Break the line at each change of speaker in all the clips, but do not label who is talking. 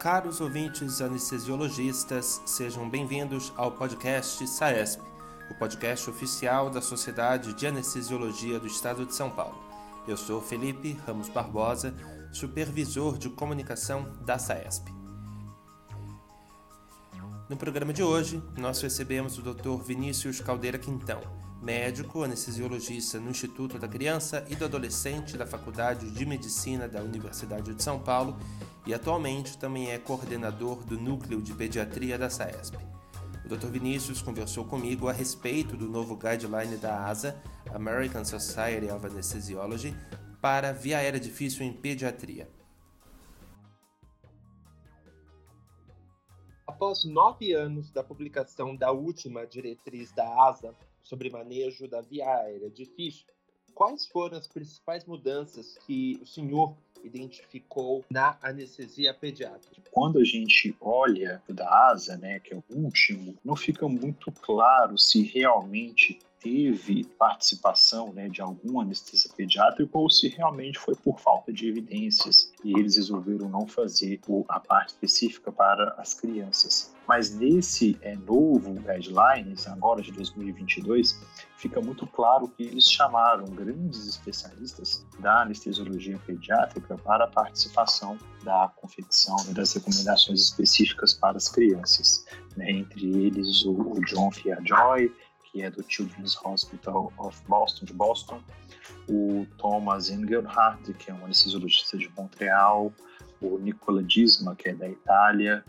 Caros ouvintes anestesiologistas, sejam bem-vindos ao podcast SAESP, o podcast oficial da Sociedade de Anestesiologia do Estado de São Paulo. Eu sou Felipe Ramos Barbosa, supervisor de comunicação da SAESP. No programa de hoje, nós recebemos o Dr. Vinícius Caldeira Quintão, médico anestesiologista no Instituto da Criança e do Adolescente da Faculdade de Medicina da Universidade de São Paulo e atualmente também é coordenador do Núcleo de Pediatria da SAESP. O Dr. Vinícius conversou comigo a respeito do novo guideline da ASA, American Society of Anesthesiology, para via aérea difícil em pediatria.
Após nove anos da publicação da última diretriz da ASA sobre manejo da via aérea difícil, quais foram as principais mudanças que o senhor identificou na anestesia pediátrica?
Quando a gente olha da ASA, né, que é o último, não fica muito claro se realmente teve participação né, de algum anestesista pediátrico ou se realmente foi por falta de evidências e eles resolveram não fazer a parte específica para as crianças. Mas nesse é, novo guidelines, agora de 2022, fica muito claro que eles chamaram grandes especialistas da anestesiologia pediátrica para a participação da confecção e das recomendações específicas para as crianças, né? entre eles o, o John Fiajoy, que é do Children's Hospital of Boston, de Boston, o Thomas Engelhardt, que é um anestesiologista de Montreal, o Nicola Disma, que é da Itália,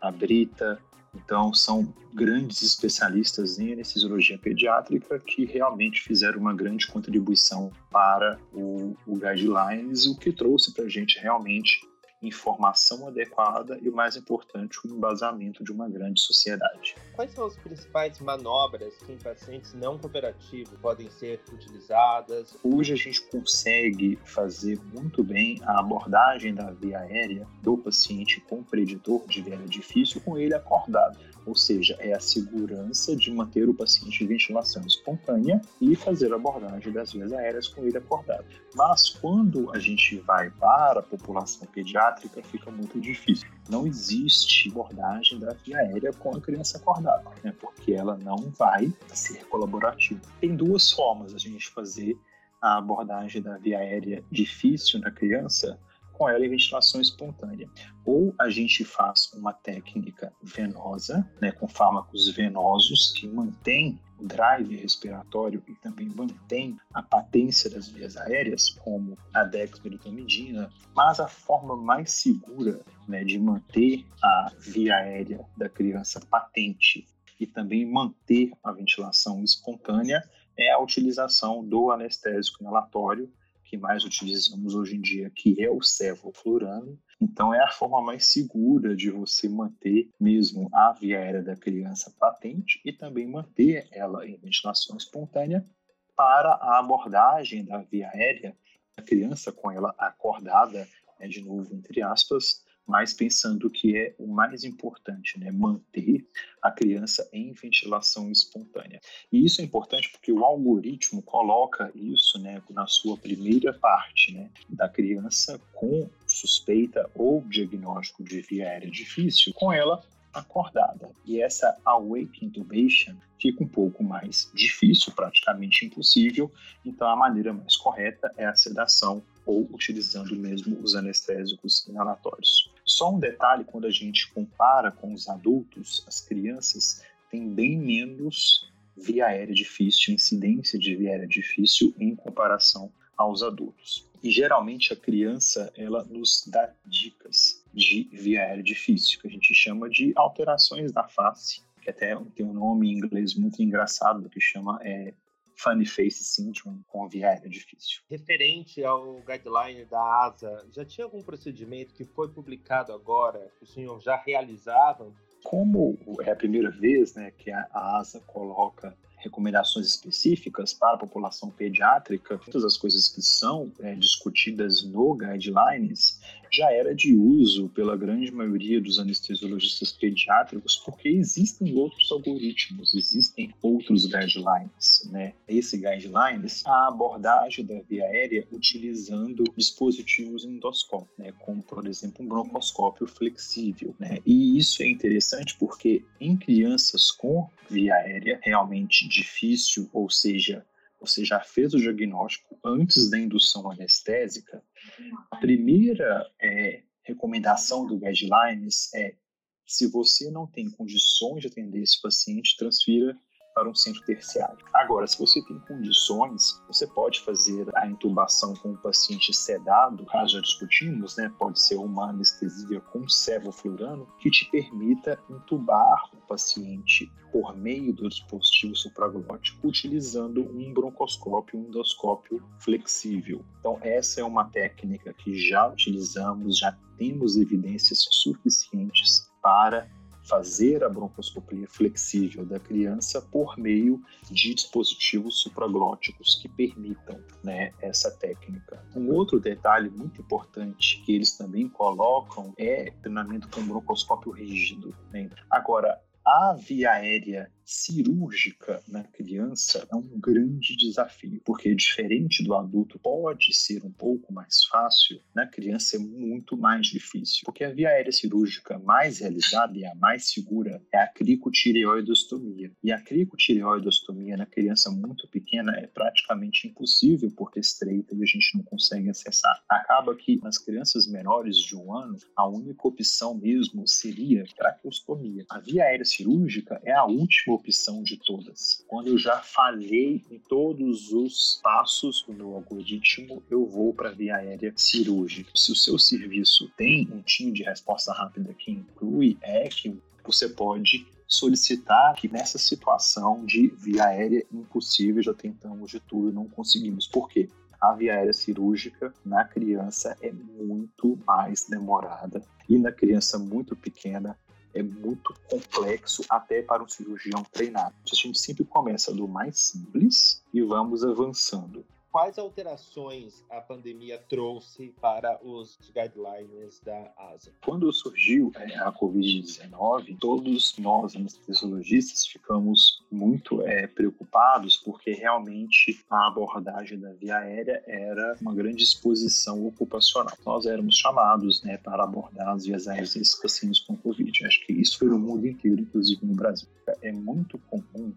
a Brita. Então, são grandes especialistas em anestesiologia pediátrica que realmente fizeram uma grande contribuição para o, o Guidelines, o que trouxe para a gente realmente informação adequada e, o mais importante, o embasamento de uma grande sociedade.
Quais são as principais manobras que em pacientes não cooperativos podem ser utilizadas?
Hoje a gente consegue fazer muito bem a abordagem da via aérea do paciente com preditor de via difícil com ele acordado ou seja, é a segurança de manter o paciente em ventilação espontânea e fazer a abordagem das vias aéreas com ele acordado. Mas quando a gente vai para a população pediátrica, fica muito difícil. Não existe abordagem da via aérea com a criança acordada, né? porque ela não vai ser colaborativa. Tem duas formas a gente fazer a abordagem da via aérea difícil na criança com ela em ventilação espontânea. Ou a gente faz uma técnica venosa, né, com fármacos venosos que mantém o drive respiratório e também mantém a patência das vias aéreas, como a dexmedetomidina, mas a forma mais segura né, de manter a via aérea da criança patente e também manter a ventilação espontânea é a utilização do anestésico inalatório que mais utilizamos hoje em dia, que é o cefalflurano. Então, é a forma mais segura de você manter mesmo a via aérea da criança patente e também manter ela em ventilação espontânea para a abordagem da via aérea da criança com ela acordada, né, de novo, entre aspas, mas pensando que é o mais importante, né? manter a criança em ventilação espontânea. E isso é importante porque o algoritmo coloca isso né, na sua primeira parte, né, da criança com suspeita ou diagnóstico de via aérea difícil, com ela acordada. E essa awake intubation fica um pouco mais difícil, praticamente impossível. Então, a maneira mais correta é a sedação ou utilizando mesmo os anestésicos inalatórios. Só um detalhe: quando a gente compara com os adultos, as crianças têm bem menos via aérea difícil, incidência de via aérea difícil em comparação aos adultos. E geralmente a criança ela nos dá dicas de via aérea difícil, que a gente chama de alterações da face, que até tem um nome em inglês muito engraçado que chama é, Funny Face Syndrome com via aérea difícil.
Referente ao guideline da ASA, já tinha algum procedimento que foi publicado agora que o senhor já realizava?
Como é a primeira vez né, que a ASA coloca recomendações específicas para a população pediátrica, todas as coisas que são é, discutidas no guidelines, já era de uso pela grande maioria dos anestesiologistas pediátricos, porque existem outros algoritmos, existem outros guidelines. Né? Esse guidelines, a abordagem da via aérea utilizando dispositivos endoscópicos, né? como, por exemplo, um broncoscópio flexível. Né? E isso é interessante porque em crianças com via aérea realmente difícil, ou seja, você já fez o diagnóstico antes da indução anestésica, a primeira é, recomendação do guidelines é se você não tem condições de atender esse paciente, transfira para um centro terciário. Agora, se você tem condições, você pode fazer a intubação com o paciente sedado, caso já discutimos, né? Pode ser uma anestesia com sevoflurano que te permita intubar o paciente por meio do dispositivo supraglótico utilizando um broncoscópio, um endoscópio flexível. Então, essa é uma técnica que já utilizamos, já temos evidências suficientes para fazer a broncoscopia flexível da criança por meio de dispositivos supraglóticos que permitam né, essa técnica. Um outro detalhe muito importante que eles também colocam é treinamento com broncoscópio rígido. Né? Agora, a via aérea cirúrgica na criança é um grande desafio, porque diferente do adulto pode ser um pouco mais fácil, na criança é muito mais difícil, porque a via aérea cirúrgica mais realizada e a mais segura é a cricotireoidostomia. E a cricotireoidostomia na criança muito pequena é praticamente impossível porque é estreita e a gente não consegue acessar. Acaba que nas crianças menores de um ano, a única opção mesmo seria traqueostomia. A via aérea cirúrgica é a última opção de todas. Quando eu já falhei em todos os passos do meu algoritmo, eu vou para a via aérea cirúrgica. Se o seu serviço tem um time de resposta rápida que inclui ECMO, você pode solicitar que nessa situação de via aérea impossível, já tentamos de tudo e não conseguimos. Por quê? A via aérea cirúrgica na criança é muito mais demorada e na criança muito pequena é muito complexo até para um cirurgião treinado. A gente sempre começa do mais simples e vamos avançando
quais alterações a pandemia trouxe para os guidelines da ASA?
Quando surgiu é, a Covid-19, todos nós anestesiologistas ficamos muito é, preocupados porque realmente a abordagem da via aérea era uma grande exposição ocupacional. Nós éramos chamados né, para abordar as vias aéreas desses pacientes com Covid. Acho que isso foi no mundo inteiro, inclusive no Brasil. É muito comum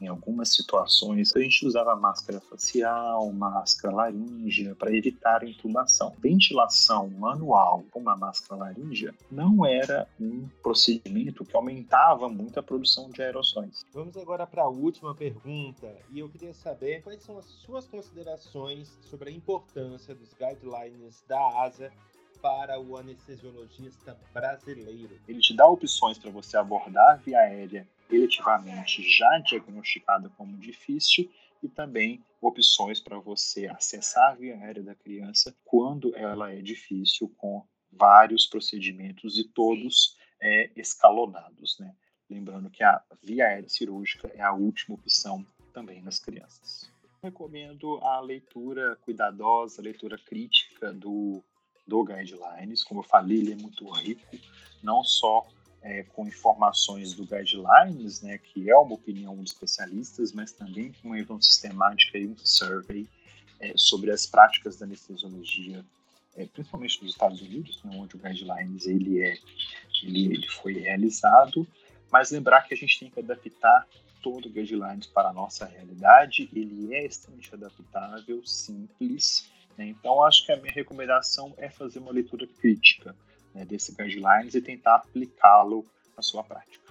em algumas situações, a gente usava máscara facial, máscara laríngea para evitar a intubação. Ventilação manual com uma máscara laríngea não era um procedimento que aumentava muito a produção de aerossóis.
Vamos agora para a última pergunta e eu queria saber quais são as suas considerações sobre a importância dos guidelines da ASA para o anestesiologista brasileiro.
Ele te dá opções para você abordar via aérea eletivamente já diagnosticada como difícil e também opções para você acessar a via aérea da criança quando ela é difícil, com vários procedimentos e todos é, escalonados. Né? Lembrando que a via aérea cirúrgica é a última opção também nas crianças. Recomendo a leitura cuidadosa, a leitura crítica do do Guidelines. Como eu falei, ele é muito rico, não só é, com informações do Guidelines, né, que é uma opinião de especialistas, mas também com uma revisão sistemática e um survey é, sobre as práticas da anestesiologia, é, principalmente nos Estados Unidos, né, onde o Guidelines ele é, ele, ele foi realizado, mas lembrar que a gente tem que adaptar todo o Guidelines para a nossa realidade, ele é extremamente adaptável, simples? Então, acho que a minha recomendação é fazer uma leitura crítica né, desse guidelines e tentar aplicá-lo na sua prática.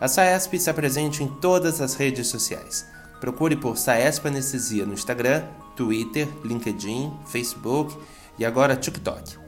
A SAESP está presente em todas as redes sociais. Procure por SAESP Anestesia no Instagram, Twitter, LinkedIn, Facebook e agora TikTok.